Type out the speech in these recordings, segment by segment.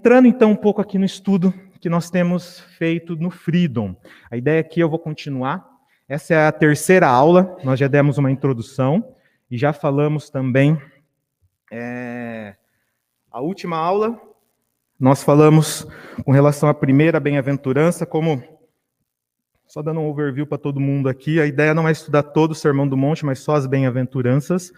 Entrando então um pouco aqui no estudo que nós temos feito no Freedom. A ideia aqui eu vou continuar. Essa é a terceira aula, nós já demos uma introdução e já falamos também. É, a última aula, nós falamos com relação à primeira bem-aventurança, como. Só dando um overview para todo mundo aqui, a ideia não é estudar todo o Sermão do Monte, mas só as bem-aventuranças.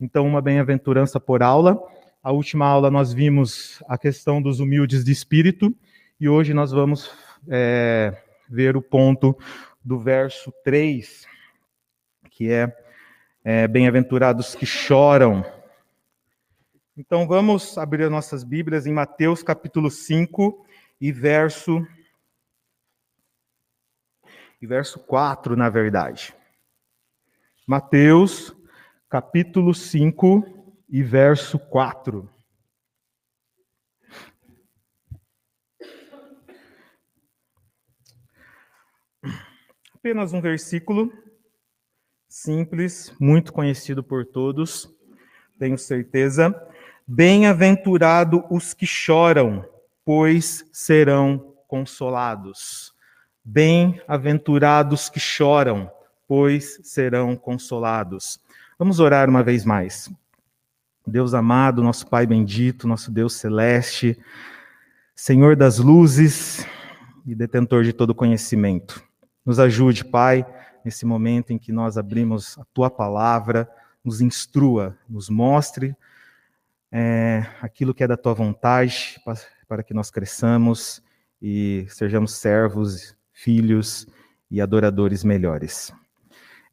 Então, uma bem-aventurança por aula. A última aula nós vimos a questão dos humildes de espírito e hoje nós vamos é, ver o ponto do verso 3, que é, é bem-aventurados que choram. Então vamos abrir nossas Bíblias em Mateus capítulo 5 e verso e verso 4, na verdade. Mateus capítulo 5 e verso 4. Apenas um versículo simples, muito conhecido por todos, tenho certeza. Bem-aventurado os que choram, pois serão consolados. Bem-aventurados que choram, pois serão consolados. Vamos orar uma vez mais. Deus amado, nosso Pai bendito, nosso Deus celeste, Senhor das luzes e detentor de todo conhecimento. Nos ajude, Pai, nesse momento em que nós abrimos a Tua palavra, nos instrua, nos mostre é, aquilo que é da Tua vontade, para que nós cresçamos e sejamos servos, filhos e adoradores melhores.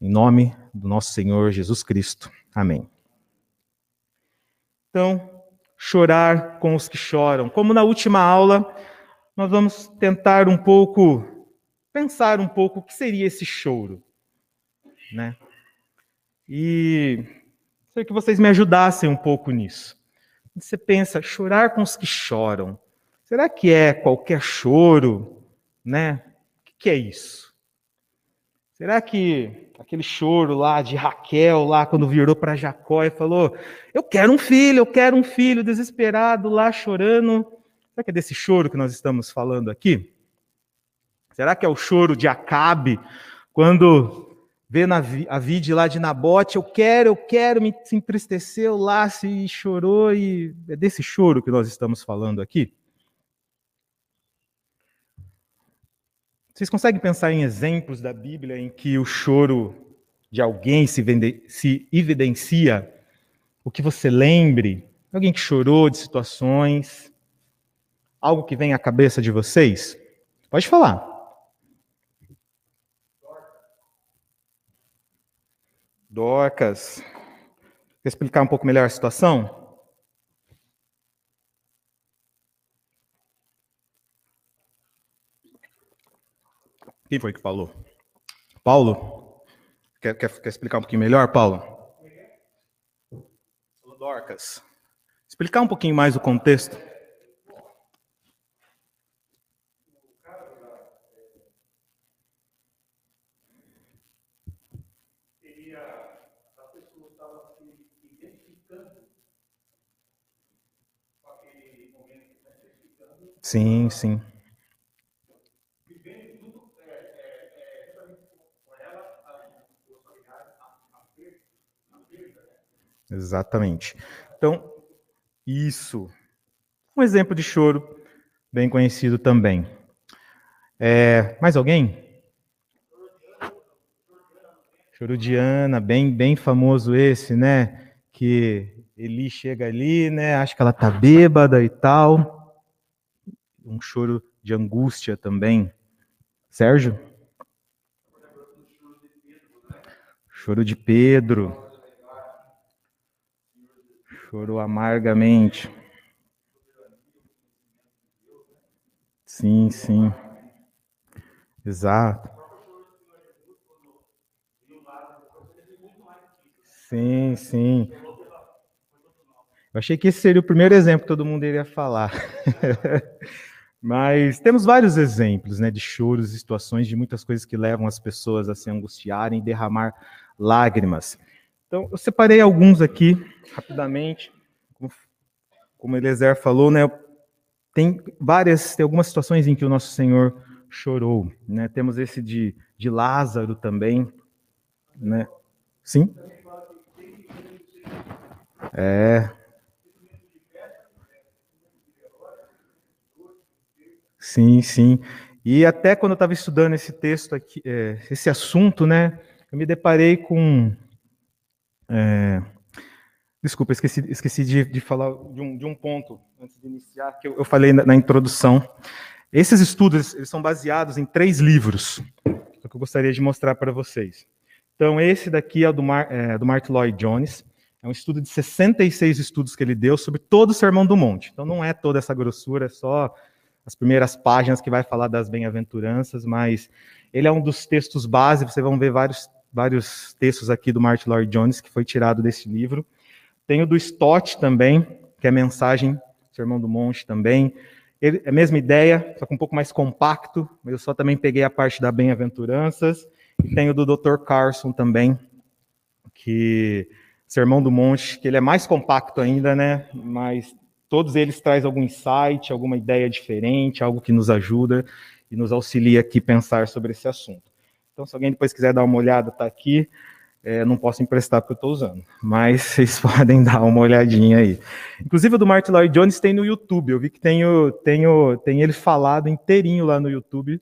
Em nome do nosso Senhor Jesus Cristo. Amém. Então, chorar com os que choram. Como na última aula, nós vamos tentar um pouco, pensar um pouco o que seria esse choro. Né? E sei que vocês me ajudassem um pouco nisso. Você pensa, chorar com os que choram. Será que é qualquer choro? Né? O que é isso? Será que aquele choro lá de Raquel, lá quando virou para Jacó e falou: Eu quero um filho, eu quero um filho, desesperado, lá chorando. Será que é desse choro que nós estamos falando aqui? Será que é o choro de Acabe, quando vê na, a vide lá de Nabote, eu quero, eu quero, me, se entristeceu lá, se chorou, e é desse choro que nós estamos falando aqui? Vocês conseguem pensar em exemplos da Bíblia em que o choro de alguém se, vende, se evidencia? O que você lembre? Alguém que chorou de situações? Algo que vem à cabeça de vocês? Pode falar. Dorcas. Quer explicar um pouco melhor a situação? Quem foi que falou? Paulo? Quer, quer, quer explicar um pouquinho melhor, Paulo? Dorcas. Explicar um pouquinho mais o contexto. Sim, sim. Exatamente. Então, isso. Um exemplo de choro bem conhecido também. É, mais alguém? Choro de Ana, bem, bem famoso esse, né? Que Eli chega ali, né? Acha que ela tá bêbada e tal. Um choro de angústia também. Sérgio? Choro de Pedro. Chorou amargamente. Sim, sim. Exato. Sim, sim. Eu achei que esse seria o primeiro exemplo que todo mundo iria falar. Mas temos vários exemplos né, de choros situações de muitas coisas que levam as pessoas a se angustiarem e derramar lágrimas. Então, eu separei alguns aqui, rapidamente. Como, como Eliezer falou, né? tem várias, tem algumas situações em que o nosso Senhor chorou, né? Temos esse de, de Lázaro também, né? Sim? É. Sim, sim. E até quando eu estava estudando esse texto aqui, é, esse assunto, né, eu me deparei com. É, desculpa, esqueci, esqueci de, de falar de um, de um, ponto antes de iniciar, que eu, eu falei na, na, introdução. Esses estudos eles são baseados em três livros, que eu gostaria de mostrar para vocês. Então, esse daqui é do, Mar, é, do Mark Lloyd Jones. É um estudo de 66 estudos que ele deu sobre todo o Sermão do Monte. Então, não é toda essa grossura, é só as primeiras páginas que vai falar das bem-aventuranças, mas ele é um dos textos base, vocês vão ver vários, vários textos aqui do Martin Lloyd Jones que foi tirado desse livro. Tem o do Stott também, que é mensagem, Sermão do Monte também. Ele, é a mesma ideia, só que um pouco mais compacto, mas eu só também peguei a parte da bem-aventuranças. E tem o do Dr. Carson também, que Sermão do Monte, que ele é mais compacto ainda, né? Mas Todos eles trazem algum insight, alguma ideia diferente, algo que nos ajuda e nos auxilia aqui a pensar sobre esse assunto. Então, se alguém depois quiser dar uma olhada, está aqui. É, não posso emprestar porque eu estou usando, mas vocês podem dar uma olhadinha aí. Inclusive, o do Martin Lloyd Jones tem no YouTube. Eu vi que tem, o, tem, o, tem ele falado inteirinho lá no YouTube.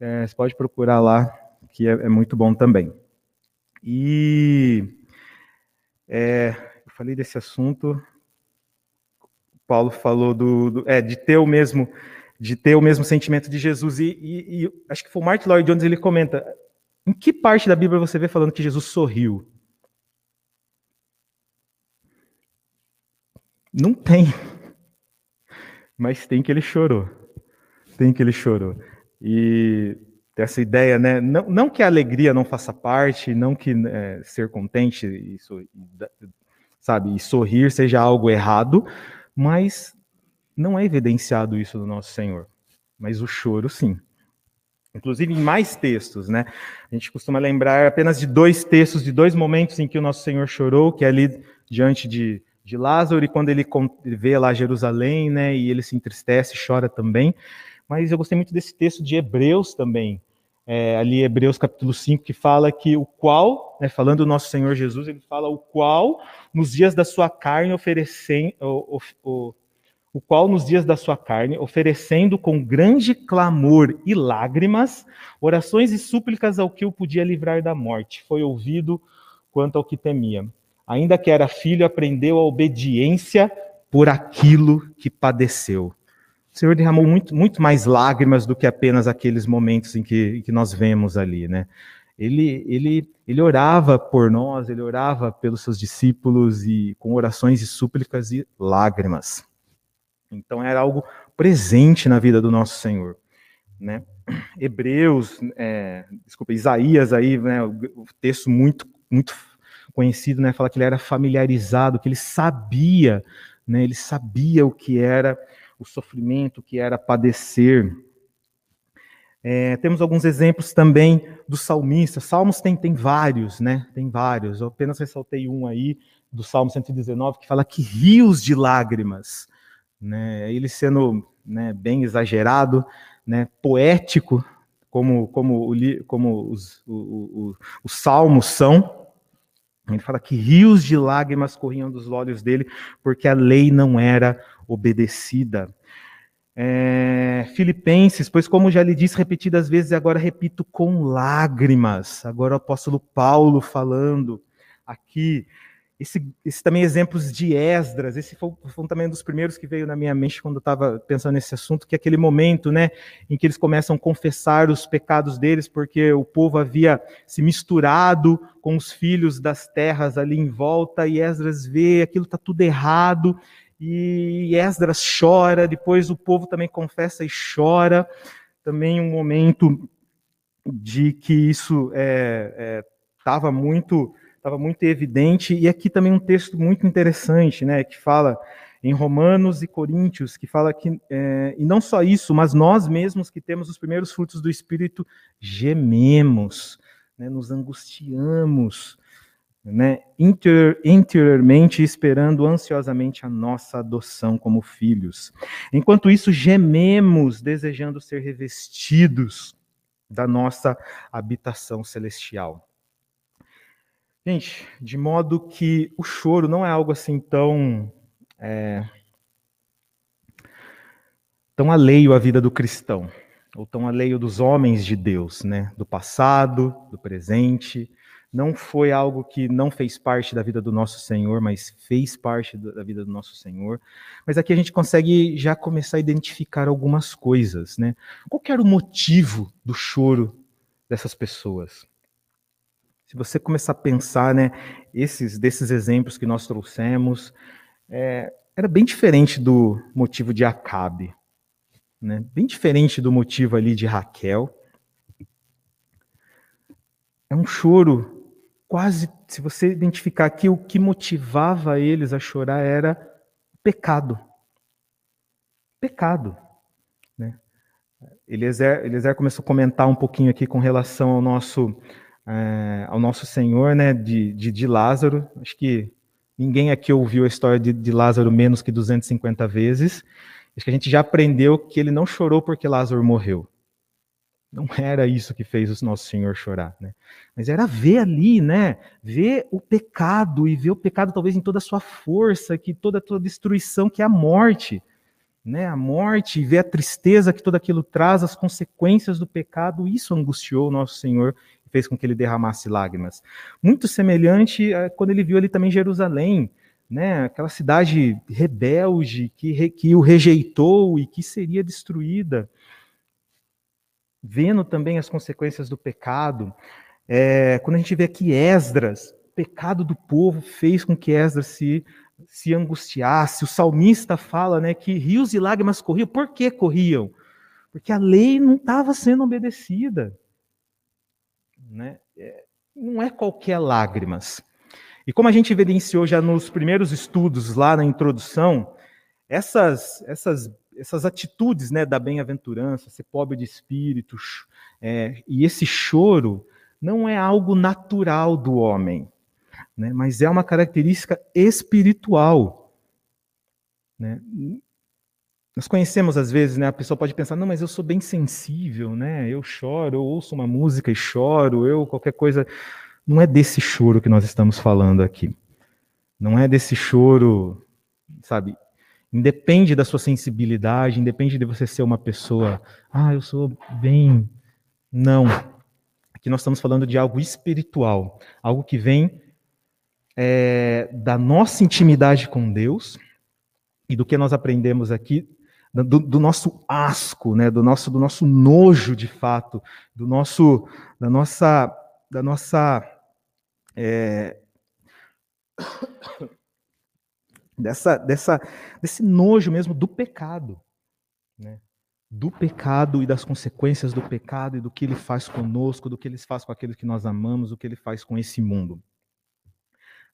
É, você pode procurar lá, que é, é muito bom também. E é, eu falei desse assunto. Paulo falou do, do, é, de ter o mesmo de ter o mesmo sentimento de Jesus e, e, e, acho que foi o Martin Lloyd Jones ele comenta em que parte da Bíblia você vê falando que Jesus sorriu? Não tem, mas tem que ele chorou, tem que ele chorou e essa ideia, né? Não, não que a alegria não faça parte, não que é, ser contente, isso, sabe, e sorrir seja algo errado, mas não é evidenciado isso do nosso Senhor. Mas o choro, sim. Inclusive em mais textos, né? A gente costuma lembrar apenas de dois textos, de dois momentos em que o nosso Senhor chorou, que é ali diante de, de Lázaro e quando ele vê lá Jerusalém, né? E ele se entristece, chora também. Mas eu gostei muito desse texto de Hebreus também, é, ali Hebreus capítulo 5, que fala que o qual, né, falando do nosso Senhor Jesus, ele fala o qual nos dias da sua carne oferecendo, o, o, o qual nos dias da sua carne, oferecendo com grande clamor e lágrimas, orações e súplicas ao que o podia livrar da morte, foi ouvido quanto ao que temia. Ainda que era filho, aprendeu a obediência por aquilo que padeceu. O Senhor derramou muito, muito mais lágrimas do que apenas aqueles momentos em que, em que nós vemos ali, né? Ele, ele, ele orava por nós, ele orava pelos seus discípulos e com orações e súplicas e lágrimas. Então era algo presente na vida do nosso Senhor, né? Hebreus, é, desculpa, Isaías aí, né, o texto muito muito conhecido, né, fala que ele era familiarizado, que ele sabia, né, ele sabia o que era o sofrimento que era padecer. É, temos alguns exemplos também dos salmistas. Salmos tem, tem vários, né? Tem vários. Eu apenas ressaltei um aí, do Salmo 119, que fala que rios de lágrimas. Né? Ele sendo né, bem exagerado, né, poético, como, como, o, como os, o, o, os salmos são. Ele fala que rios de lágrimas corriam dos olhos dele, porque a lei não era obedecida. É, Filipenses, pois como já lhe disse repetidas vezes, agora repito com lágrimas. Agora o apóstolo Paulo falando aqui. Esse, esse também exemplos de Esdras, esse foi, foi também um dos primeiros que veio na minha mente quando eu estava pensando nesse assunto, que é aquele momento né, em que eles começam a confessar os pecados deles, porque o povo havia se misturado com os filhos das terras ali em volta, e Esdras vê aquilo está tudo errado, e Esdras chora, depois o povo também confessa e chora. Também um momento de que isso estava é, é, muito estava muito evidente e aqui também um texto muito interessante, né, que fala em Romanos e Coríntios, que fala que é, e não só isso, mas nós mesmos que temos os primeiros frutos do Espírito gememos, né, nos angustiamos, né, inter, interiormente esperando ansiosamente a nossa adoção como filhos. Enquanto isso, gememos, desejando ser revestidos da nossa habitação celestial. Gente, de modo que o choro não é algo assim tão. É, tão alheio à vida do cristão, ou tão alheio dos homens de Deus, né? Do passado, do presente não foi algo que não fez parte da vida do nosso Senhor, mas fez parte da vida do nosso Senhor. Mas aqui a gente consegue já começar a identificar algumas coisas, né? Qual era o motivo do choro dessas pessoas? Se você começar a pensar, né, esses desses exemplos que nós trouxemos, é, era bem diferente do motivo de Acabe, né? Bem diferente do motivo ali de Raquel. É um choro quase, se você identificar aqui, o que motivava eles a chorar era pecado. Pecado. Né? Eliezer, Eliezer começou a comentar um pouquinho aqui com relação ao nosso, é, ao nosso Senhor, né, de, de, de, Lázaro. Acho que ninguém aqui ouviu a história de, de Lázaro menos que 250 vezes. Acho que a gente já aprendeu que ele não chorou porque Lázaro morreu. Não era isso que fez o nosso Senhor chorar, né? Mas era ver ali, né? Ver o pecado e ver o pecado talvez em toda a sua força, que toda a sua destruição, que é a morte, né? A morte, e ver a tristeza que tudo aquilo traz, as consequências do pecado, isso angustiou o nosso Senhor fez com que ele derramasse lágrimas. Muito semelhante a quando ele viu ali também Jerusalém, né? Aquela cidade rebelde que, que o rejeitou e que seria destruída vendo também as consequências do pecado. É, quando a gente vê aqui Esdras, o pecado do povo fez com que Esdras se, se angustiasse. O salmista fala né, que rios e lágrimas corriam. Por que corriam? Porque a lei não estava sendo obedecida. Né? É, não é qualquer lágrimas. E como a gente evidenciou já nos primeiros estudos, lá na introdução, essas, essas essas atitudes né, da bem-aventurança, ser pobre de espírito, é, e esse choro não é algo natural do homem, né, mas é uma característica espiritual. Né? Nós conhecemos às vezes, né, a pessoa pode pensar, não, mas eu sou bem sensível, né, eu choro, eu ouço uma música e choro, eu qualquer coisa. Não é desse choro que nós estamos falando aqui. Não é desse choro, sabe, Independe da sua sensibilidade, independe de você ser uma pessoa, ah, eu sou bem. Não. Aqui nós estamos falando de algo espiritual, algo que vem é, da nossa intimidade com Deus e do que nós aprendemos aqui, do, do, nosso asco, né, do nosso, do nosso nojo de fato, do nosso, da nossa, da nossa é, dessa, dessa, desse nojo mesmo do pecado, né? do pecado e das consequências do pecado e do que ele faz conosco, do que ele faz com aqueles que nós amamos, do que ele faz com esse mundo.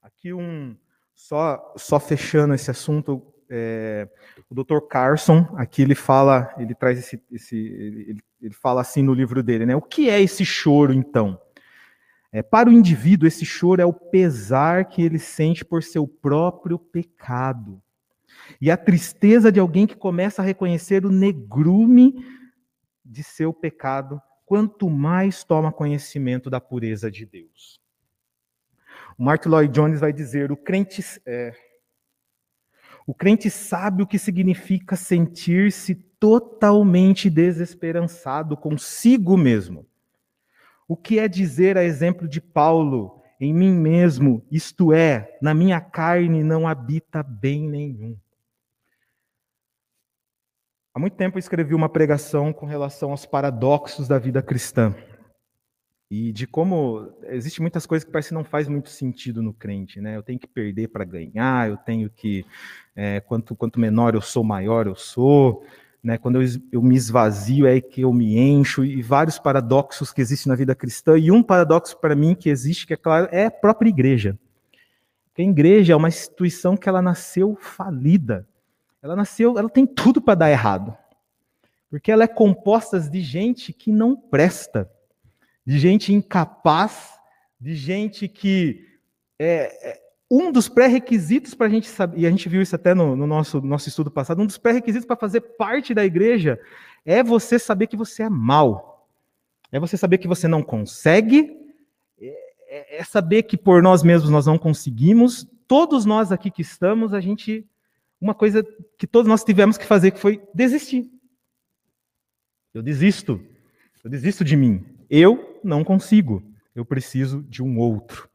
Aqui um só só fechando esse assunto, é, o Dr. Carson aqui ele fala, ele traz esse, esse ele, ele fala assim no livro dele, né? O que é esse choro então? É, para o indivíduo, esse choro é o pesar que ele sente por seu próprio pecado. E a tristeza de alguém que começa a reconhecer o negrume de seu pecado, quanto mais toma conhecimento da pureza de Deus. O Mark Lloyd Jones vai dizer: o crente, é, o crente sabe o que significa sentir-se totalmente desesperançado consigo mesmo o que é dizer, a exemplo de Paulo, em mim mesmo, isto é, na minha carne não habita bem nenhum? Há muito tempo eu escrevi uma pregação com relação aos paradoxos da vida cristã. E de como existe muitas coisas que parece que não faz muito sentido no crente, né? Eu tenho que perder para ganhar, eu tenho que é, quanto quanto menor eu sou, maior eu sou. Né? Quando eu, eu me esvazio é que eu me encho e vários paradoxos que existem na vida cristã. E um paradoxo para mim que existe, que é claro, é a própria igreja. Porque a igreja é uma instituição que ela nasceu falida. Ela nasceu, ela tem tudo para dar errado. Porque ela é composta de gente que não presta, de gente incapaz, de gente que é, é um dos pré-requisitos para a gente saber, e a gente viu isso até no, no nosso, nosso estudo passado, um dos pré-requisitos para fazer parte da igreja é você saber que você é mal. É você saber que você não consegue, é, é, é saber que por nós mesmos nós não conseguimos. Todos nós aqui que estamos, a gente. Uma coisa que todos nós tivemos que fazer que foi desistir. Eu desisto. Eu desisto de mim. Eu não consigo. Eu preciso de um outro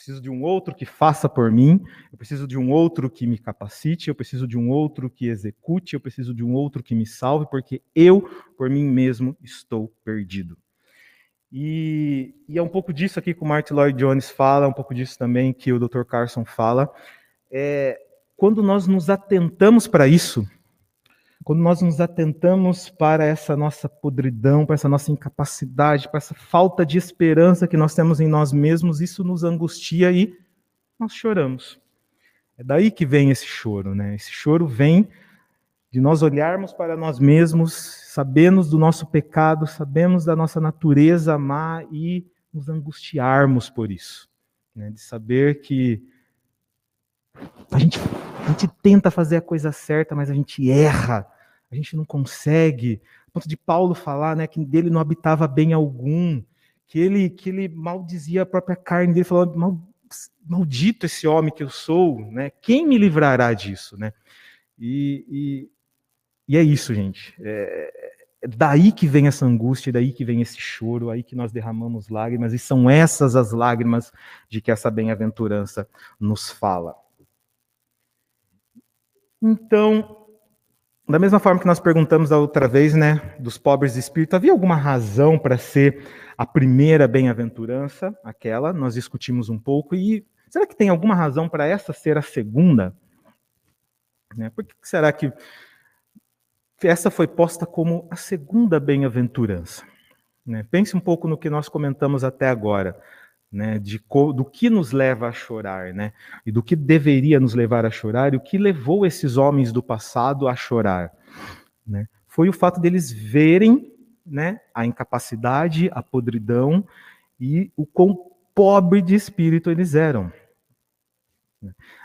preciso de um outro que faça por mim, eu preciso de um outro que me capacite, eu preciso de um outro que execute, eu preciso de um outro que me salve, porque eu, por mim mesmo, estou perdido. E, e é um pouco disso aqui que o Martin Lloyd Jones fala, um pouco disso também que o Dr. Carson fala. É, quando nós nos atentamos para isso, quando nós nos atentamos para essa nossa podridão, para essa nossa incapacidade, para essa falta de esperança que nós temos em nós mesmos, isso nos angustia e nós choramos. É daí que vem esse choro, né? Esse choro vem de nós olharmos para nós mesmos, sabemos do nosso pecado, sabemos da nossa natureza má e nos angustiarmos por isso. Né? De saber que a gente a gente tenta fazer a coisa certa, mas a gente erra, a gente não consegue. A ponto de Paulo falar né, que dele não habitava bem algum, que ele, que ele maldizia a própria carne dele, falando, Mal, maldito esse homem que eu sou, né? quem me livrará disso? Né? E, e, e é isso, gente. É, é daí que vem essa angústia, daí que vem esse choro, aí que nós derramamos lágrimas, e são essas as lágrimas de que essa bem-aventurança nos fala. Então, da mesma forma que nós perguntamos da outra vez, né, dos pobres de espírito, havia alguma razão para ser a primeira bem-aventurança, aquela? Nós discutimos um pouco e será que tem alguma razão para essa ser a segunda? Né, por que será que essa foi posta como a segunda bem-aventurança? Né, pense um pouco no que nós comentamos até agora né, de, do que nos leva a chorar, né, e do que deveria nos levar a chorar, e o que levou esses homens do passado a chorar, né, foi o fato deles verem, né, a incapacidade, a podridão e o quão pobre de espírito eles eram.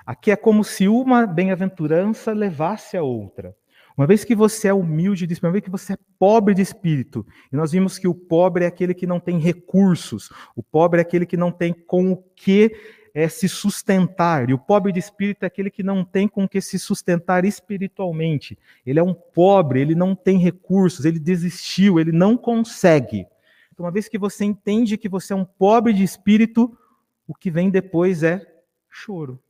Aqui é como se uma bem-aventurança levasse a outra. Uma vez que você é humilde de espírito, uma vez que você é pobre de espírito, e nós vimos que o pobre é aquele que não tem recursos, o pobre é aquele que não tem com o que é, se sustentar, e o pobre de espírito é aquele que não tem com o que se sustentar espiritualmente. Ele é um pobre, ele não tem recursos, ele desistiu, ele não consegue. Então, uma vez que você entende que você é um pobre de espírito, o que vem depois é choro.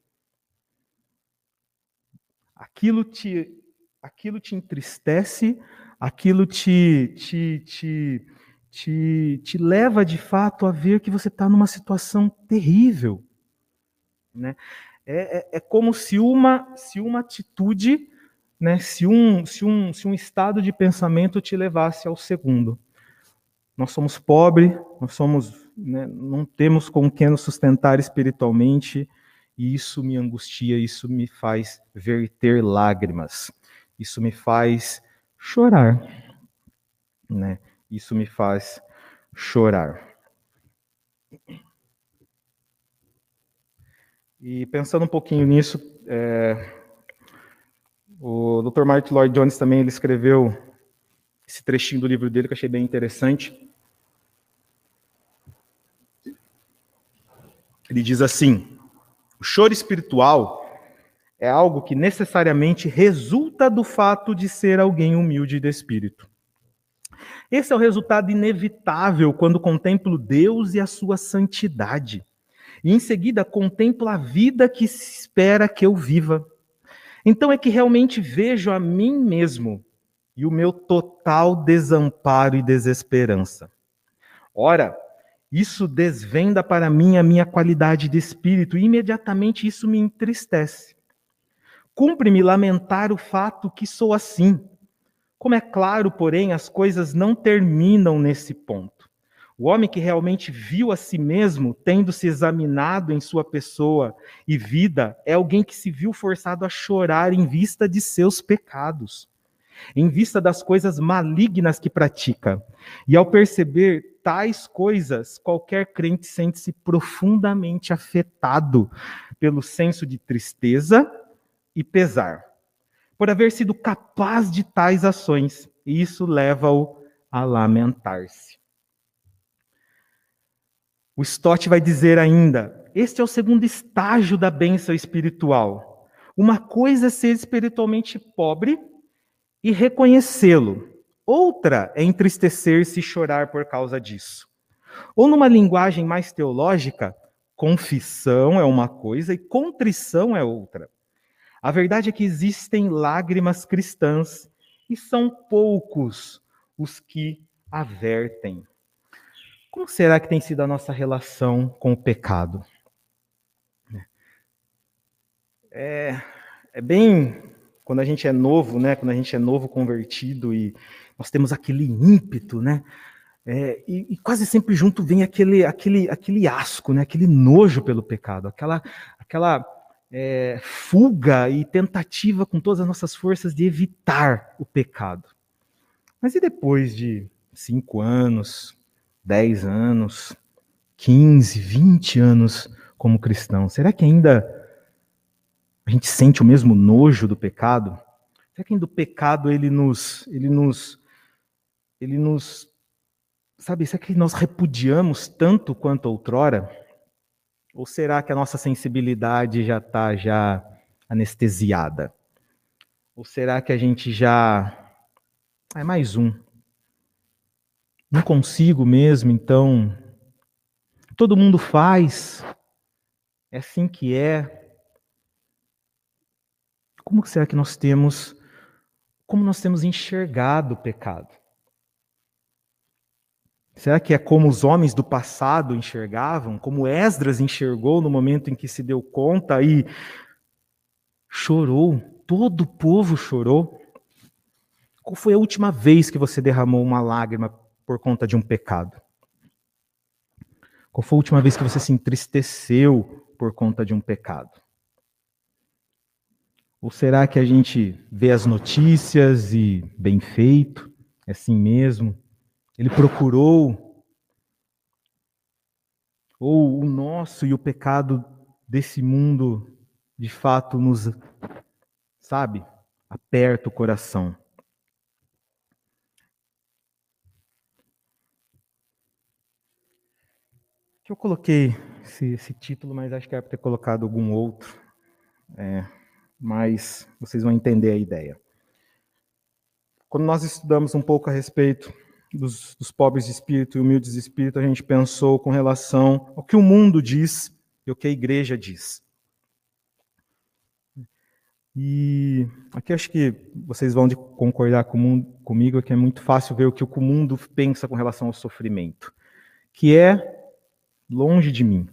Aquilo te aquilo te entristece, aquilo te, te, te, te, te leva de fato a ver que você está numa situação terrível. Né? É, é, é, como se uma, se uma atitude, né, se, um, se, um, se um estado de pensamento te levasse ao segundo. Nós somos pobres, nós somos, né, não temos com quem nos sustentar espiritualmente, e isso me angustia, isso me faz verter lágrimas. Isso me faz chorar, né? Isso me faz chorar. E pensando um pouquinho nisso, é, o Dr. Martin Lloyd Jones também ele escreveu esse trechinho do livro dele que eu achei bem interessante. Ele diz assim: o choro espiritual é algo que necessariamente resulta do fato de ser alguém humilde de espírito. Esse é o resultado inevitável quando contemplo Deus e a sua santidade. E em seguida contemplo a vida que se espera que eu viva. Então é que realmente vejo a mim mesmo e o meu total desamparo e desesperança. Ora, isso desvenda para mim a minha qualidade de espírito e imediatamente isso me entristece. Cumpre-me lamentar o fato que sou assim. Como é claro, porém, as coisas não terminam nesse ponto. O homem que realmente viu a si mesmo, tendo se examinado em sua pessoa e vida, é alguém que se viu forçado a chorar em vista de seus pecados. em vista das coisas malignas que pratica. E ao perceber tais coisas, qualquer crente sente-se profundamente afetado pelo senso de tristeza e pesar, por haver sido capaz de tais ações, e isso leva-o a lamentar-se. O Stott vai dizer ainda: este é o segundo estágio da bênção espiritual. Uma coisa é ser espiritualmente pobre e reconhecê-lo. Outra é entristecer-se e chorar por causa disso. Ou, numa linguagem mais teológica, confissão é uma coisa e contrição é outra. A verdade é que existem lágrimas cristãs e são poucos os que avertem. Como será que tem sido a nossa relação com o pecado? É, é bem quando a gente é novo, né? Quando a gente é novo convertido e nós temos aquele ímpeto, né? É, e, e, quase sempre junto vem aquele, aquele, aquele asco, né? Aquele nojo pelo pecado, aquela, aquela é, fuga e tentativa com todas as nossas forças de evitar o pecado. Mas e depois de cinco anos, 10 anos, 15, 20 anos como cristão? Será que ainda a gente sente o mesmo nojo do pecado? Será que ainda o pecado ele nos, ele nos, ele nos, sabe? Será que nós repudiamos tanto quanto outrora? Ou será que a nossa sensibilidade já está já anestesiada? Ou será que a gente já é mais um? Não consigo mesmo, então. Todo mundo faz. É assim que é. Como será que nós temos como nós temos enxergado o pecado? Será que é como os homens do passado enxergavam, como Esdras enxergou no momento em que se deu conta e chorou? Todo o povo chorou. Qual foi a última vez que você derramou uma lágrima por conta de um pecado? Qual foi a última vez que você se entristeceu por conta de um pecado? Ou será que a gente vê as notícias e bem feito, é assim mesmo? Ele procurou? Ou o nosso e o pecado desse mundo de fato nos, sabe, aperta o coração? eu coloquei esse, esse, título, mas acho que era para ter colocado algum outro. É, mas vocês vão entender a ideia. Quando nós estudamos um pouco a respeito dos, dos pobres de espírito e humildes de espírito, a gente pensou com relação ao que o mundo diz e o que a igreja diz. E aqui acho que vocês vão concordar com, comigo que é muito fácil ver o que o mundo pensa com relação ao sofrimento, que é longe de mim,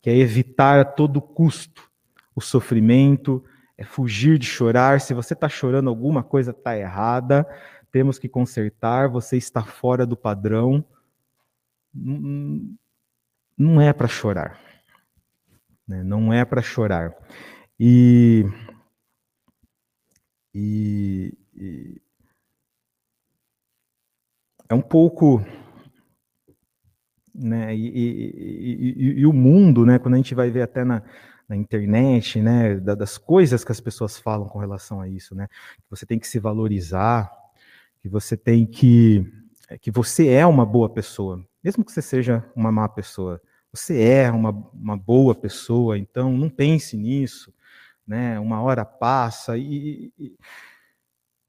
que é evitar a todo custo o sofrimento, é fugir de chorar. Se você está chorando, alguma coisa está errada, temos que consertar, você está fora do padrão. Não é para chorar. Né? Não é para chorar. E, e, e é um pouco né? E, e, o mundo, né? Quando a gente vai ver até na, na internet, né? Das coisas que as pessoas falam com relação a isso, né? Você tem que se valorizar, que você tem que é, que você é uma boa pessoa, mesmo que você seja uma má pessoa. Você é uma, uma boa pessoa, então não pense nisso, né? Uma hora passa e, e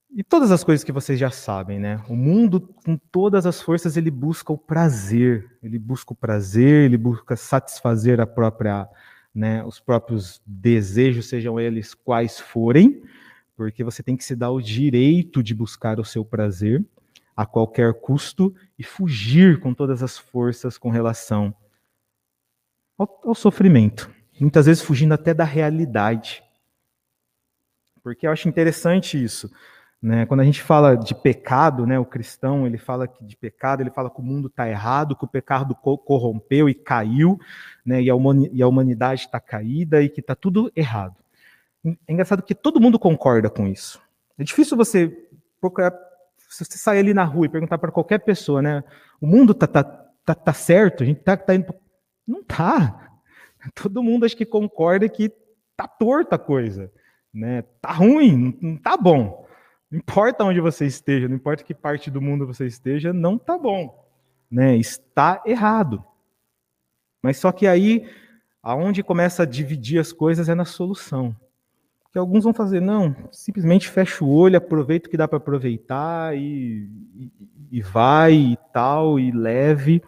e todas as coisas que vocês já sabem, né? O mundo, com todas as forças, ele busca o prazer. Ele busca o prazer, ele busca satisfazer a própria, né, os próprios desejos, sejam eles quais forem, porque você tem que se dar o direito de buscar o seu prazer a qualquer custo e fugir com todas as forças com relação ao, ao sofrimento. Muitas vezes fugindo até da realidade. Porque eu acho interessante isso. Né? Quando a gente fala de pecado, né, o cristão ele fala que de pecado, ele fala que o mundo está errado, que o pecado corrompeu e caiu, né, e, a humanidade está caída e que está tudo errado. É engraçado que todo mundo concorda com isso. É difícil você procurar, se você sair ali na rua e perguntar para qualquer pessoa, né? O mundo tá, tá, tá, tá certo? A gente tá, tá indo. Não tá. Todo mundo acho que concorda que tá torta a coisa, né? Tá ruim, não tá bom. Não importa onde você esteja, não importa que parte do mundo você esteja, não tá bom, né? Está errado. Mas só que aí, aonde começa a dividir as coisas é na solução. Que alguns vão fazer, não, simplesmente fecha o olho, aproveita o que dá para aproveitar e, e, e vai e tal, e leve.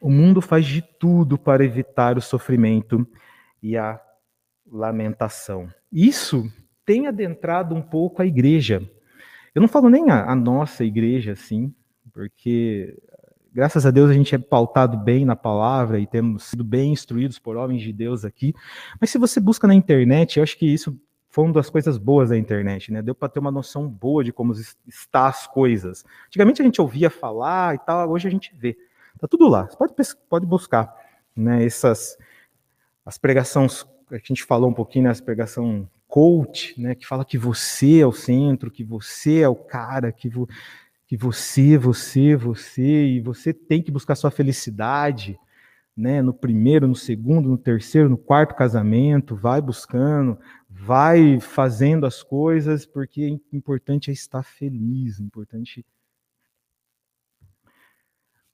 O mundo faz de tudo para evitar o sofrimento e a lamentação. Isso tem adentrado um pouco a igreja. Eu não falo nem a, a nossa igreja, assim, porque graças a Deus a gente é pautado bem na palavra e temos sido bem instruídos por homens de Deus aqui. Mas se você busca na internet, eu acho que isso foi uma das coisas boas da internet, né? Deu para ter uma noção boa de como está as coisas. Antigamente a gente ouvia falar e tal, hoje a gente vê. Tá tudo lá. Você pode, pode buscar, né? Essas as pregações a gente falou um pouquinho né, pregação coach, né, que fala que você é o centro, que você é o cara, que, que você, você, você, e você tem que buscar sua felicidade, né, no primeiro, no segundo, no terceiro, no quarto casamento, vai buscando, vai fazendo as coisas, porque o importante é estar feliz, o importante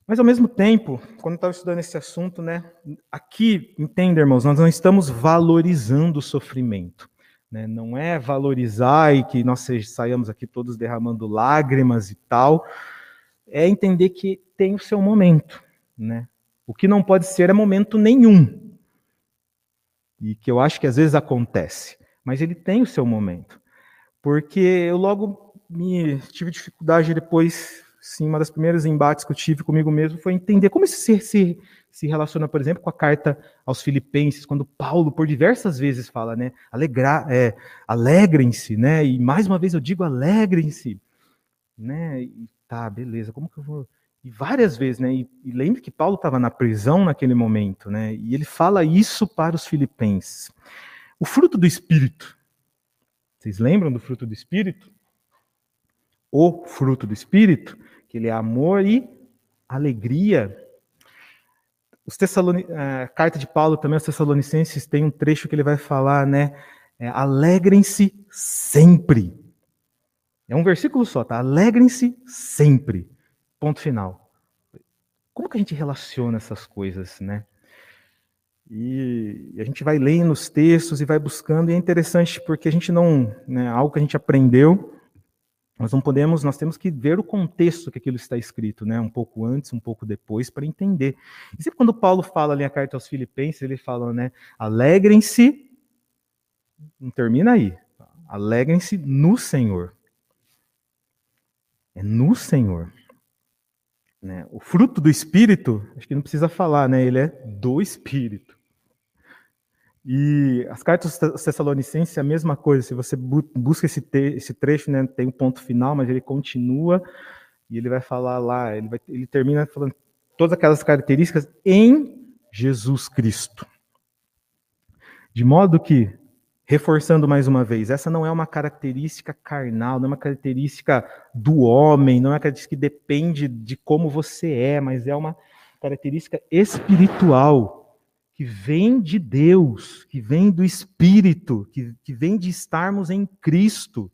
mas ao mesmo tempo, quando eu estava estudando esse assunto, né, aqui, entenda, irmãos, nós não estamos valorizando o sofrimento. Né? Não é valorizar e que nós saiamos aqui todos derramando lágrimas e tal. É entender que tem o seu momento. Né? O que não pode ser é momento nenhum. E que eu acho que às vezes acontece. Mas ele tem o seu momento. Porque eu logo me tive dificuldade depois sim, uma das primeiras embates que eu tive comigo mesmo foi entender como esse ser se, relaciona, por exemplo, com a carta aos Filipenses, quando Paulo, por diversas vezes, fala, né? Alegrar, é, alegrem-se, né? E mais uma vez eu digo, alegrem-se, né? E, tá, beleza, como que eu vou. E várias vezes, né? E, e lembre que Paulo estava na prisão naquele momento, né? E ele fala isso para os Filipenses. O fruto do Espírito. Vocês lembram do fruto do Espírito? O fruto do Espírito que ele é amor e alegria. Os. A carta de Paulo também aos Tessalonicenses tem um trecho que ele vai falar, né? É, Alegrem-se sempre. É um versículo só, tá? Alegrem-se sempre. Ponto final. Como que a gente relaciona essas coisas, né? E a gente vai lendo os textos e vai buscando, e é interessante porque a gente não, né, algo que a gente aprendeu nós não podemos, nós temos que ver o contexto que aquilo está escrito, né? Um pouco antes, um pouco depois, para entender. E sempre quando Paulo fala ali a carta aos Filipenses, ele fala, né? Alegrem-se, não termina aí. Alegrem-se no Senhor. É no Senhor. Né? O fruto do Espírito, acho que não precisa falar, né? Ele é do Espírito. E as cartas Tessalonicenses é a mesma coisa. Se você busca esse, esse trecho, né, tem um ponto final, mas ele continua e ele vai falar lá, ele, vai, ele termina falando todas aquelas características em Jesus Cristo. De modo que, reforçando mais uma vez, essa não é uma característica carnal, não é uma característica do homem, não é uma característica que depende de como você é, mas é uma característica espiritual que vem de Deus, que vem do Espírito, que, que vem de estarmos em Cristo.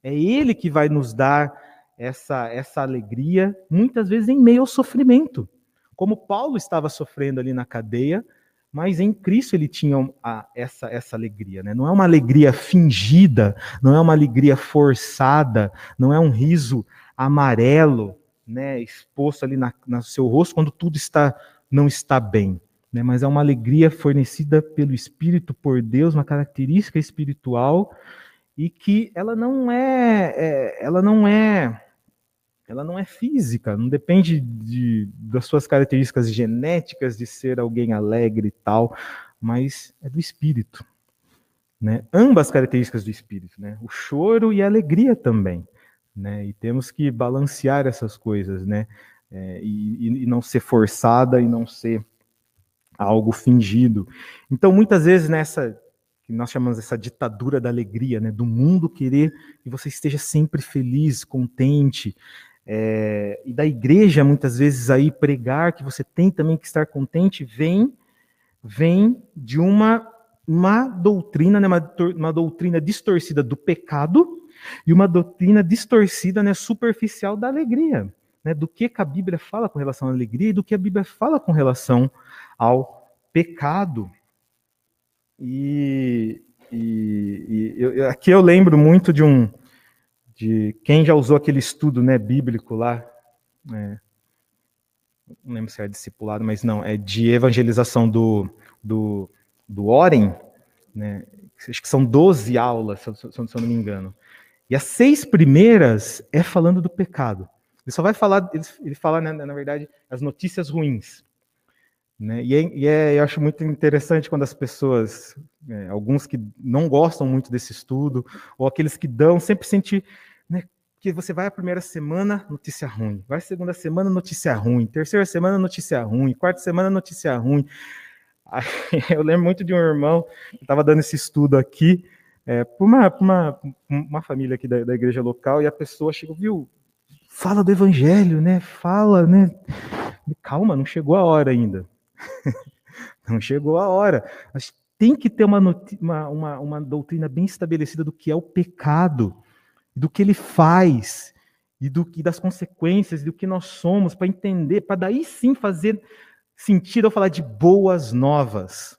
É Ele que vai nos dar essa, essa alegria, muitas vezes em meio ao sofrimento. Como Paulo estava sofrendo ali na cadeia, mas em Cristo ele tinha a, essa, essa alegria. Né? Não é uma alegria fingida, não é uma alegria forçada, não é um riso amarelo né, exposto ali na, no seu rosto quando tudo está não está bem né, mas é uma alegria fornecida pelo Espírito por Deus, uma característica espiritual e que ela não é, é ela não é ela não é física, não depende de, das suas características genéticas de ser alguém alegre e tal, mas é do espírito. Né? Ambas características do espírito, né? o choro e a alegria também. Né? E temos que balancear essas coisas, né? É, e, e, não ser forçada e não ser algo fingido. Então, muitas vezes nessa que nós chamamos essa ditadura da alegria, né? do mundo querer que você esteja sempre feliz, contente, é, e da igreja muitas vezes aí pregar que você tem também que estar contente, vem vem de uma uma doutrina, né, uma, uma doutrina distorcida do pecado e uma doutrina distorcida, né, superficial da alegria, né, do que, que a Bíblia fala com relação à alegria e do que a Bíblia fala com relação ao pecado. E, e, e eu, aqui eu lembro muito de um de quem já usou aquele estudo né, bíblico lá, é, não lembro se é discipulado, mas não, é de evangelização do, do, do Oren, né, acho que são 12 aulas, se se eu não me engano. E as seis primeiras é falando do pecado. Ele só vai falar, ele, ele fala, né, na verdade, as notícias ruins. Né? E, é, e é, eu acho muito interessante quando as pessoas, é, alguns que não gostam muito desse estudo, ou aqueles que dão, sempre sente né, que você vai a primeira semana, notícia ruim, vai a segunda semana, notícia ruim, terceira semana, notícia ruim, quarta semana, notícia ruim. Eu lembro muito de um irmão que estava dando esse estudo aqui, é, para uma, uma, uma família aqui da, da igreja local, e a pessoa chegou, viu, fala do evangelho, né? Fala, né? Calma, não chegou a hora ainda. Não chegou a hora. Mas tem que ter uma, uma, uma, uma doutrina bem estabelecida do que é o pecado, do que ele faz, e do que das consequências, do que nós somos, para entender, para daí sim fazer sentido ao falar de boas novas.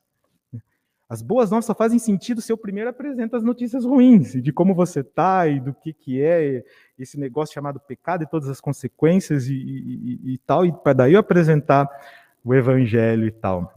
As boas novas só fazem sentido se eu primeiro apresento as notícias ruins, de como você está, e do que, que é esse negócio chamado pecado e todas as consequências e, e, e, tal, e para daí eu apresentar o evangelho e tal.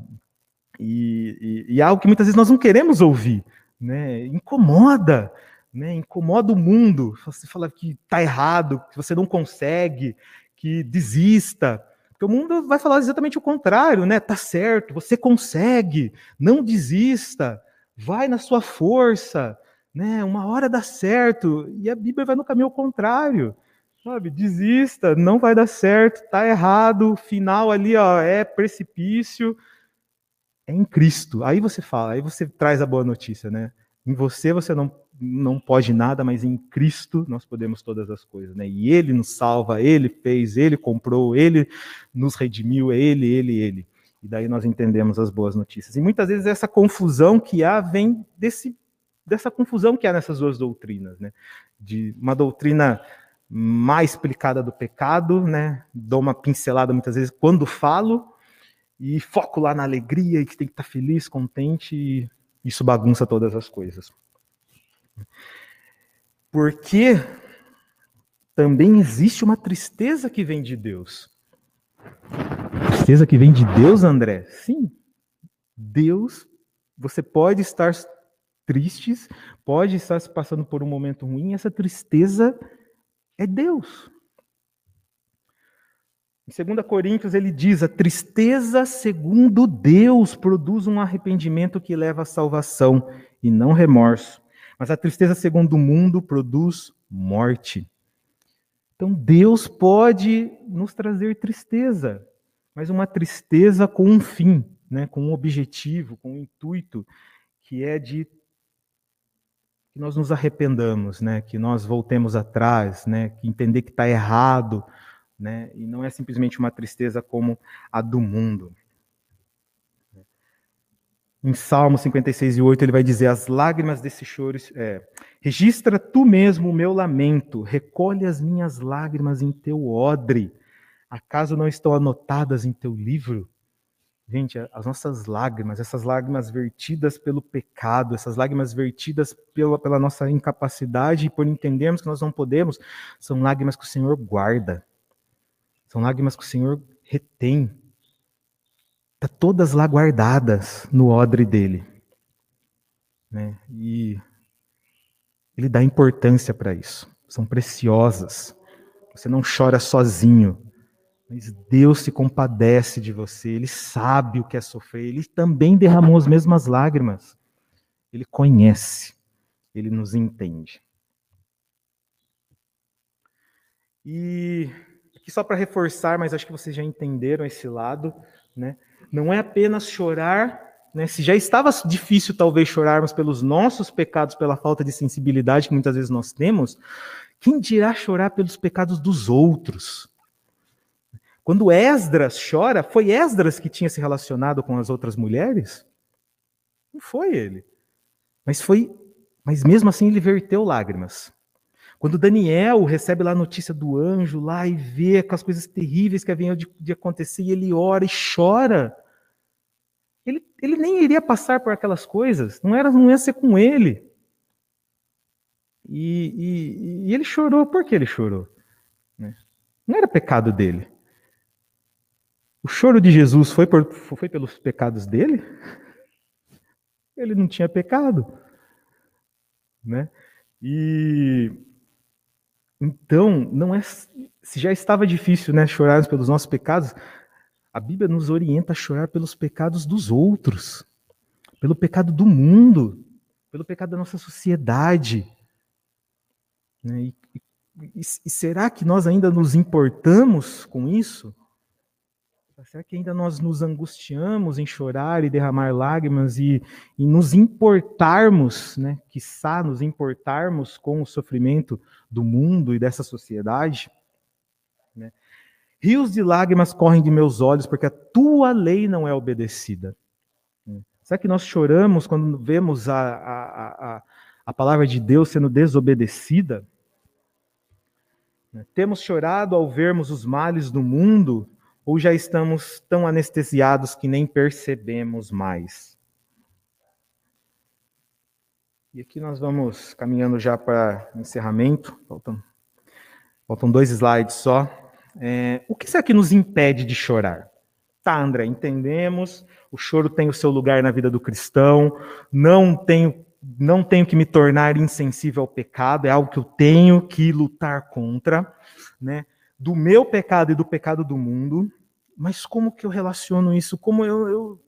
E, e, e, é algo que muitas vezes nós não queremos ouvir, né? Incomoda, né? Incomoda o mundo. Você fala que está errado, que você não consegue, que desista. Porque o mundo vai falar exatamente o contrário, né? Tá certo, você consegue, não desista, vai na sua força, né? Uma hora dá certo. E a Bíblia vai no caminho contrário. Sabe, desista, não vai dar certo, tá errado, final ali, ó, é precipício. É em Cristo. Aí você fala, aí você traz a boa notícia, né? Em você você não não pode nada, mas em Cristo nós podemos todas as coisas, né? E ele nos salva, ele fez, ele comprou, ele nos redimiu, é ele, ele, ele. E daí nós entendemos as boas notícias. E muitas vezes essa confusão que há vem desse dessa confusão que há nessas duas doutrinas, né? De uma doutrina mais explicada do pecado, né? Dou uma pincelada muitas vezes quando falo e foco lá na alegria e que tem que estar feliz, contente e isso bagunça todas as coisas. Porque também existe uma tristeza que vem de Deus. Tristeza que vem de Deus, André? Sim. Deus, você pode estar tristes, pode estar se passando por um momento ruim, essa tristeza é Deus. Em 2 Coríntios ele diz: a tristeza segundo Deus produz um arrependimento que leva à salvação e não remorso. Mas a tristeza segundo o mundo produz morte. Então Deus pode nos trazer tristeza, mas uma tristeza com um fim, né, com um objetivo, com um intuito, que é de que nós nos arrependamos, né? Que nós voltemos atrás, né? Que entender que está errado, né? E não é simplesmente uma tristeza como a do mundo. Em Salmo 56 e 8 ele vai dizer: As lágrimas desse choro, é, registra tu mesmo o meu lamento, recolhe as minhas lágrimas em teu odre. Acaso não estão anotadas em teu livro? Gente, as nossas lágrimas, essas lágrimas vertidas pelo pecado, essas lágrimas vertidas pela, pela nossa incapacidade e por entendermos que nós não podemos, são lágrimas que o Senhor guarda. São lágrimas que o Senhor retém. Está todas lá guardadas no odre dele. Né? E ele dá importância para isso. São preciosas. Você não chora sozinho. Mas Deus se compadece de você, Ele sabe o que é sofrer, Ele também derramou as mesmas lágrimas. Ele conhece, Ele nos entende. E aqui só para reforçar, mas acho que vocês já entenderam esse lado, né? Não é apenas chorar né, se já estava difícil talvez chorarmos pelos nossos pecados, pela falta de sensibilidade que muitas vezes nós temos, quem dirá chorar pelos pecados dos outros? Quando Esdras chora, foi Esdras que tinha se relacionado com as outras mulheres? Não foi ele. Mas foi, mas mesmo assim ele verteu lágrimas. Quando Daniel recebe lá a notícia do anjo lá e vê aquelas coisas terríveis que haviam de, de acontecer, e ele ora e chora. Ele, ele nem iria passar por aquelas coisas, não era, não ia ser com ele. E, e, e ele chorou, por que ele chorou? Né? Não era pecado dele. O choro de Jesus foi, por, foi pelos pecados dele? Ele não tinha pecado. Né? E então, não é se já estava difícil, né, pelos nossos pecados, a Bíblia nos orienta a chorar pelos pecados dos outros, pelo pecado do mundo, pelo pecado da nossa sociedade. Né? E, e, e será que nós ainda nos importamos com isso? Será que ainda nós nos angustiamos em chorar e derramar lágrimas e, e nos importarmos, né, quiçá nos importarmos com o sofrimento do mundo e dessa sociedade? Né? Rios de lágrimas correm de meus olhos porque a tua lei não é obedecida. Será que nós choramos quando vemos a, a, a, a palavra de Deus sendo desobedecida? Temos chorado ao vermos os males do mundo ou já estamos tão anestesiados que nem percebemos mais? E aqui nós vamos caminhando já para encerramento. Faltam, faltam dois slides só. É, o que será que nos impede de chorar? Tá, André, entendemos. O choro tem o seu lugar na vida do cristão. Não tenho, não tenho que me tornar insensível ao pecado. É algo que eu tenho que lutar contra, né? Do meu pecado e do pecado do mundo. Mas como que eu relaciono isso? Como eu, eu,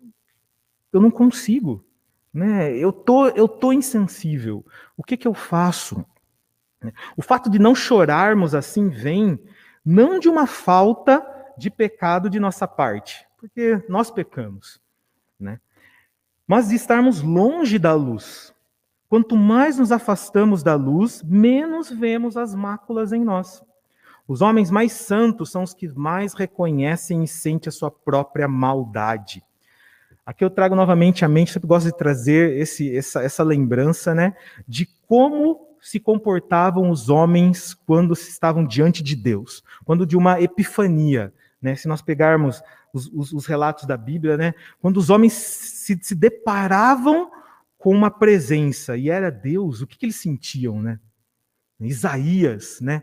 eu não consigo. Né? Eu tô, eu tô insensível. O que, que eu faço? O fato de não chorarmos assim vem não de uma falta de pecado de nossa parte, porque nós pecamos, né? mas de estarmos longe da luz. Quanto mais nos afastamos da luz, menos vemos as máculas em nós. Os homens mais santos são os que mais reconhecem e sentem a sua própria maldade. Aqui eu trago novamente à mente, sempre gosto de trazer esse, essa, essa lembrança né, de como se comportavam os homens quando estavam diante de Deus, quando de uma epifania. Né, se nós pegarmos os, os, os relatos da Bíblia, né, quando os homens se, se, deparavam com uma presença e era Deus, o que, que eles sentiam? Né? Isaías, né?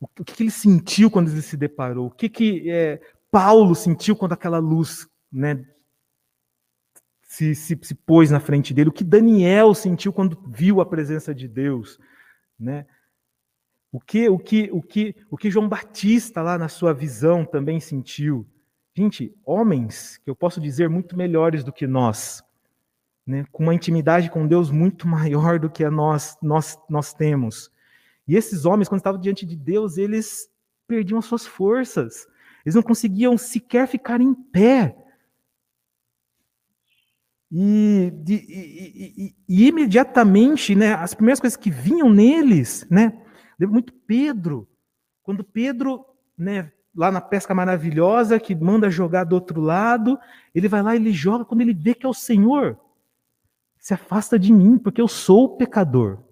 O que, que ele sentiu quando ele se deparou? O que, que é, Paulo sentiu quando aquela luz né, se, se, se, pôs na frente dele? O que Daniel sentiu quando viu a presença de Deus? Né? O que, o que, o que, o que João Batista lá na sua visão também sentiu? Gente, homens que eu posso dizer muito melhores do que nós, né, com uma intimidade com Deus muito maior do que a nós, nós, nós temos. E esses homens, quando estavam diante de Deus, eles perdiam as suas forças. Eles não conseguiam sequer ficar em pé. E, e, e, e, imediatamente, né, as primeiras coisas que vinham neles, né, muito Pedro, quando Pedro, né, lá na pesca maravilhosa, que manda jogar do outro lado, ele vai lá e ele joga, quando ele vê que é o Senhor, se afasta de mim, porque eu sou pecador.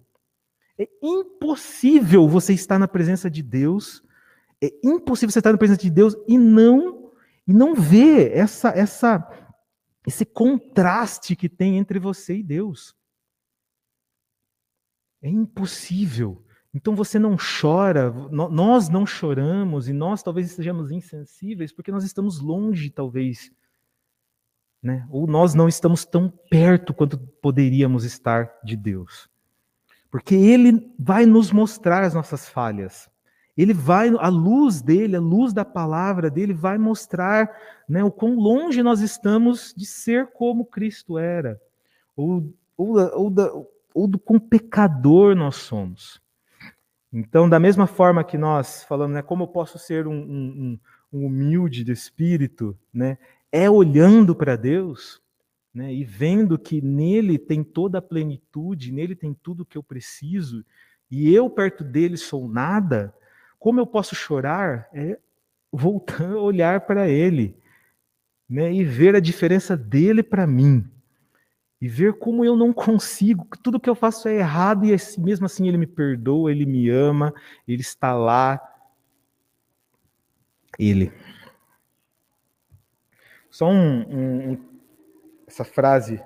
É impossível você estar na presença de Deus, é impossível você estar na presença de Deus e não e não ver essa essa esse contraste que tem entre você e Deus. É impossível. Então você não chora, nós não choramos e nós talvez estejamos insensíveis porque nós estamos longe, talvez. Né? Ou nós não estamos tão perto quanto poderíamos estar de Deus. Porque ele vai nos mostrar as nossas falhas. Ele vai, a luz dele, a luz da palavra dele, vai mostrar né, o quão longe nós estamos de ser como Cristo era, ou, ou, ou, da, ou do quão pecador nós somos. Então, da mesma forma que nós falamos, né, como eu posso ser um, um, um humilde de espírito, né, é olhando para Deus, né, e vendo que nele tem toda a plenitude, nele tem tudo que eu preciso, e eu perto dele sou nada, como eu posso chorar? É voltar a olhar para ele né, e ver a diferença dele para mim. E ver como eu não consigo, que tudo que eu faço é errado e mesmo assim ele me perdoa, ele me ama, ele está lá. Ele. Só um, um, essa frase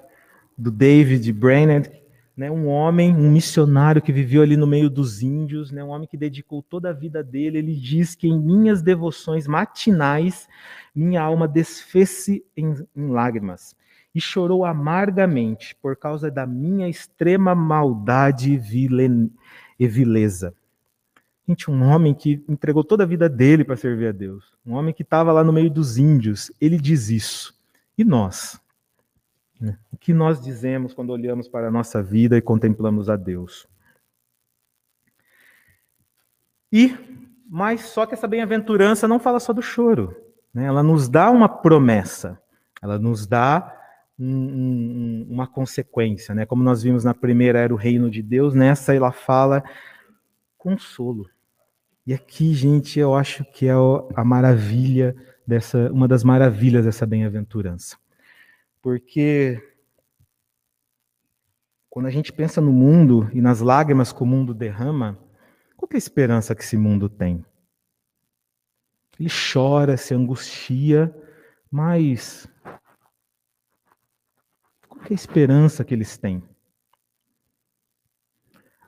do David Brainerd, né, um homem, um missionário que viveu ali no meio dos índios, né, um homem que dedicou toda a vida dele. Ele diz que em minhas devoções matinais, minha alma desfez-se em, em lágrimas e chorou amargamente por causa da minha extrema maldade e vileza. Gente, um homem que entregou toda a vida dele para servir a Deus, um homem que estava lá no meio dos índios, ele diz isso. E nós? Né? O que nós dizemos quando olhamos para a nossa vida e contemplamos a Deus? E, mas só que essa bem-aventurança não fala só do choro. Né? Ela nos dá uma promessa, ela nos dá um, um, uma consequência. Né? Como nós vimos na primeira, era o reino de Deus, nessa ela fala consolo. E aqui, gente, eu acho que é a maravilha dessa, uma das maravilhas dessa bem-aventurança. Porque quando a gente pensa no mundo e nas lágrimas que o mundo derrama, qual é a esperança que esse mundo tem? Ele chora, se angustia, mas qual é a esperança que eles têm?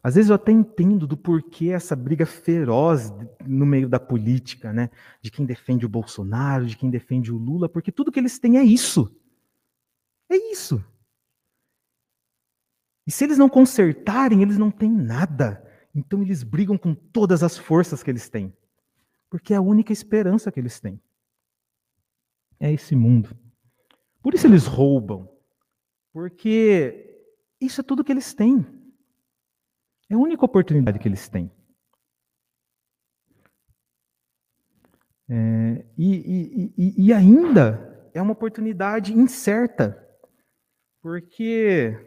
Às vezes eu até entendo do porquê essa briga feroz no meio da política, né? De quem defende o Bolsonaro, de quem defende o Lula, porque tudo que eles têm é isso. É isso. E se eles não consertarem, eles não têm nada. Então eles brigam com todas as forças que eles têm. Porque é a única esperança que eles têm. É esse mundo. Por isso eles roubam. Porque isso é tudo que eles têm. É a única oportunidade que eles têm. É, e, e, e, e ainda é uma oportunidade incerta. Porque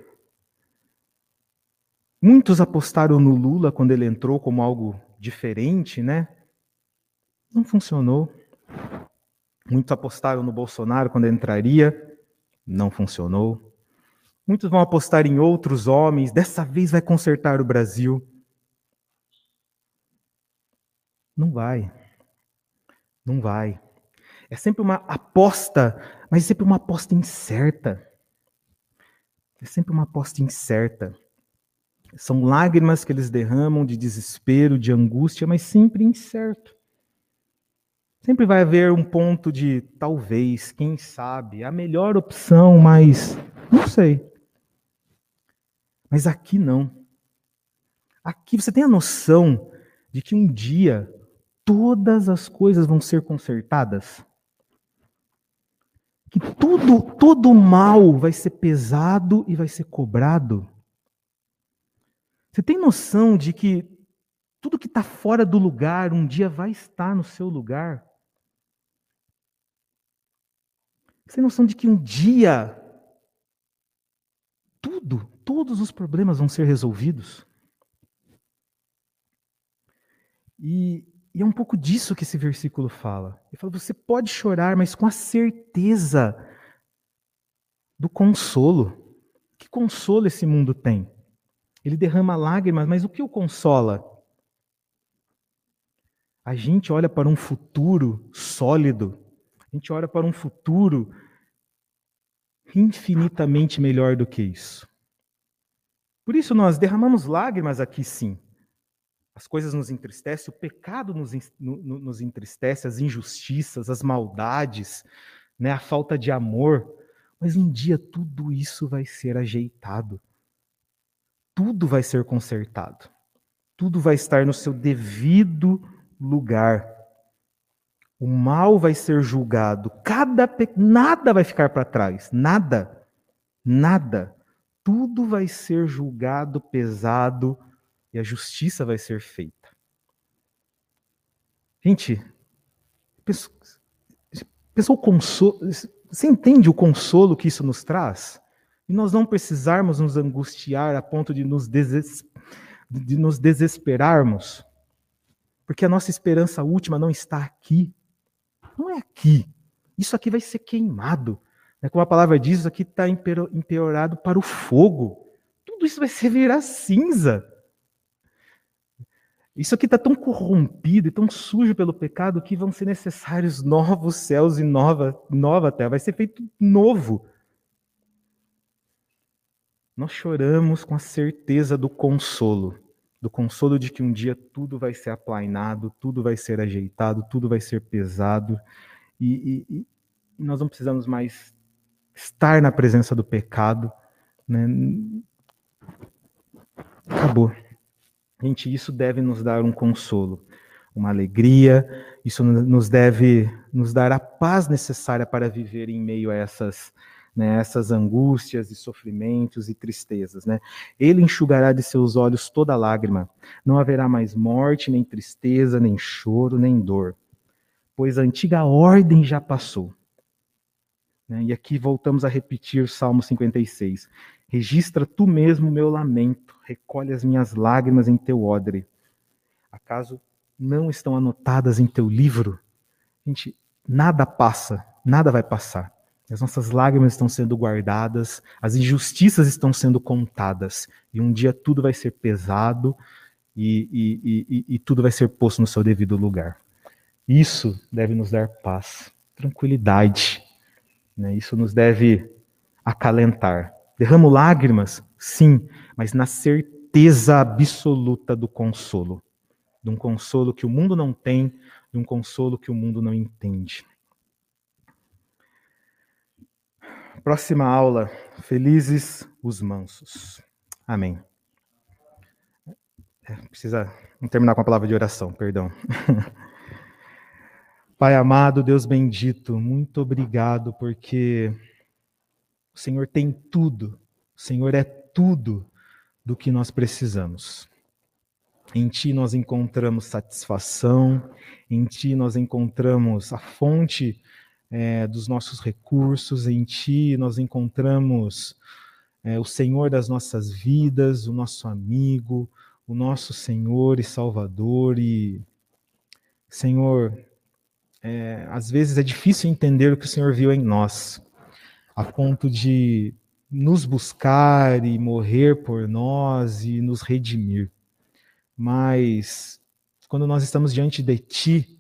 muitos apostaram no Lula quando ele entrou como algo diferente, né? Não funcionou. Muitos apostaram no Bolsonaro quando entraria, não funcionou. Muitos vão apostar em outros homens, dessa vez vai consertar o Brasil. Não vai. Não vai. É sempre uma aposta, mas é sempre uma aposta incerta. É sempre uma aposta incerta. São lágrimas que eles derramam de desespero, de angústia, mas sempre incerto. Sempre vai haver um ponto de talvez, quem sabe, a melhor opção, mas não sei. Mas aqui não. Aqui você tem a noção de que um dia todas as coisas vão ser consertadas? Que tudo, todo mal vai ser pesado e vai ser cobrado? Você tem noção de que tudo que está fora do lugar um dia vai estar no seu lugar? Você tem noção de que um dia tudo, todos os problemas vão ser resolvidos? E e é um pouco disso que esse versículo fala. Ele fala: você pode chorar, mas com a certeza do consolo. Que consolo esse mundo tem? Ele derrama lágrimas, mas o que o consola? A gente olha para um futuro sólido, a gente olha para um futuro infinitamente melhor do que isso. Por isso nós derramamos lágrimas aqui sim as coisas nos entristecem, o pecado nos, nos entristece, as injustiças, as maldades, né, a falta de amor. Mas um dia tudo isso vai ser ajeitado. Tudo vai ser consertado. Tudo vai estar no seu devido lugar. O mal vai ser julgado. Cada pe... nada vai ficar para trás, nada. Nada. Tudo vai ser julgado pesado e a justiça vai ser feita. Gente, pensou, consolo, você entende o consolo que isso nos traz? E nós não precisarmos nos angustiar a ponto de nos, deses... de nos desesperarmos, porque a nossa esperança última não está aqui. Não é aqui. Isso aqui vai ser queimado. Né? Como a palavra diz, isso aqui está empeorado para o fogo. Tudo isso vai ser virar cinza. Isso aqui está tão corrompido e tão sujo pelo pecado que vão ser necessários novos céus e nova, nova terra. Vai ser feito novo. Nós choramos com a certeza do consolo do consolo de que um dia tudo vai ser aplainado, tudo vai ser ajeitado, tudo vai ser pesado, e, e, e nós não precisamos mais estar na presença do pecado. Né? Acabou. Gente, isso deve nos dar um consolo, uma alegria, isso nos deve nos dar a paz necessária para viver em meio a essas né, essas angústias e sofrimentos e tristezas. Né? Ele enxugará de seus olhos toda lágrima. Não haverá mais morte, nem tristeza, nem choro, nem dor, pois a antiga ordem já passou. Né? E aqui voltamos a repetir o Salmo 56. Registra tu mesmo meu lamento, recolhe as minhas lágrimas em teu odre. Acaso não estão anotadas em teu livro? Gente, nada passa, nada vai passar. As nossas lágrimas estão sendo guardadas, as injustiças estão sendo contadas, e um dia tudo vai ser pesado e, e, e, e tudo vai ser posto no seu devido lugar. Isso deve nos dar paz, tranquilidade. Né? Isso nos deve acalentar. Derramo lágrimas? Sim, mas na certeza absoluta do consolo. De um consolo que o mundo não tem, de um consolo que o mundo não entende. Próxima aula, felizes os mansos. Amém. É, precisa terminar com a palavra de oração, perdão. Pai amado, Deus bendito, muito obrigado porque o Senhor tem tudo, o Senhor é tudo do que nós precisamos. Em Ti nós encontramos satisfação, em Ti nós encontramos a fonte é, dos nossos recursos, em Ti nós encontramos é, o Senhor das nossas vidas, o nosso amigo, o nosso Senhor e Salvador. E, Senhor, é, às vezes é difícil entender o que o Senhor viu em nós, a ponto de nos buscar e morrer por nós e nos redimir. Mas quando nós estamos diante de Ti,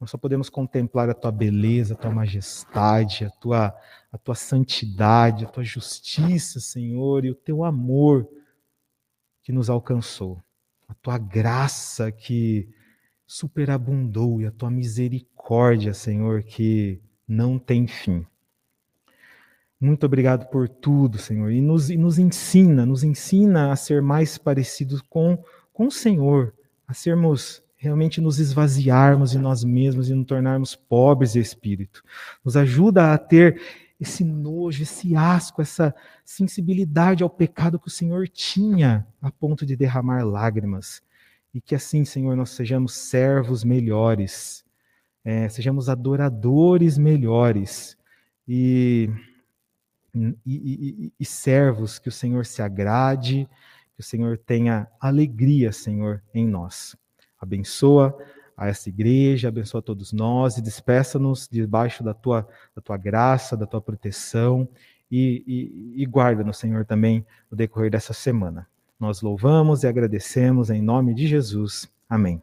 nós só podemos contemplar a tua beleza, a tua majestade, a tua, a tua santidade, a tua justiça, Senhor, e o teu amor que nos alcançou, a tua graça que superabundou e a tua misericórdia, Senhor, que não tem fim. Muito obrigado por tudo, Senhor, e nos, e nos ensina, nos ensina a ser mais parecidos com, com o Senhor, a sermos realmente nos esvaziarmos de nós mesmos e nos tornarmos pobres de espírito. Nos ajuda a ter esse nojo, esse asco, essa sensibilidade ao pecado que o Senhor tinha a ponto de derramar lágrimas. E que assim, Senhor, nós sejamos servos melhores, é, sejamos adoradores melhores e, e, e, e servos que o Senhor se agrade, que o Senhor tenha alegria, Senhor, em nós. Abençoa a essa igreja, abençoa todos nós e despeça-nos debaixo da tua, da tua graça, da tua proteção e, e, e guarda-nos, Senhor, também no decorrer dessa semana. Nós louvamos e agradecemos em nome de Jesus. Amém.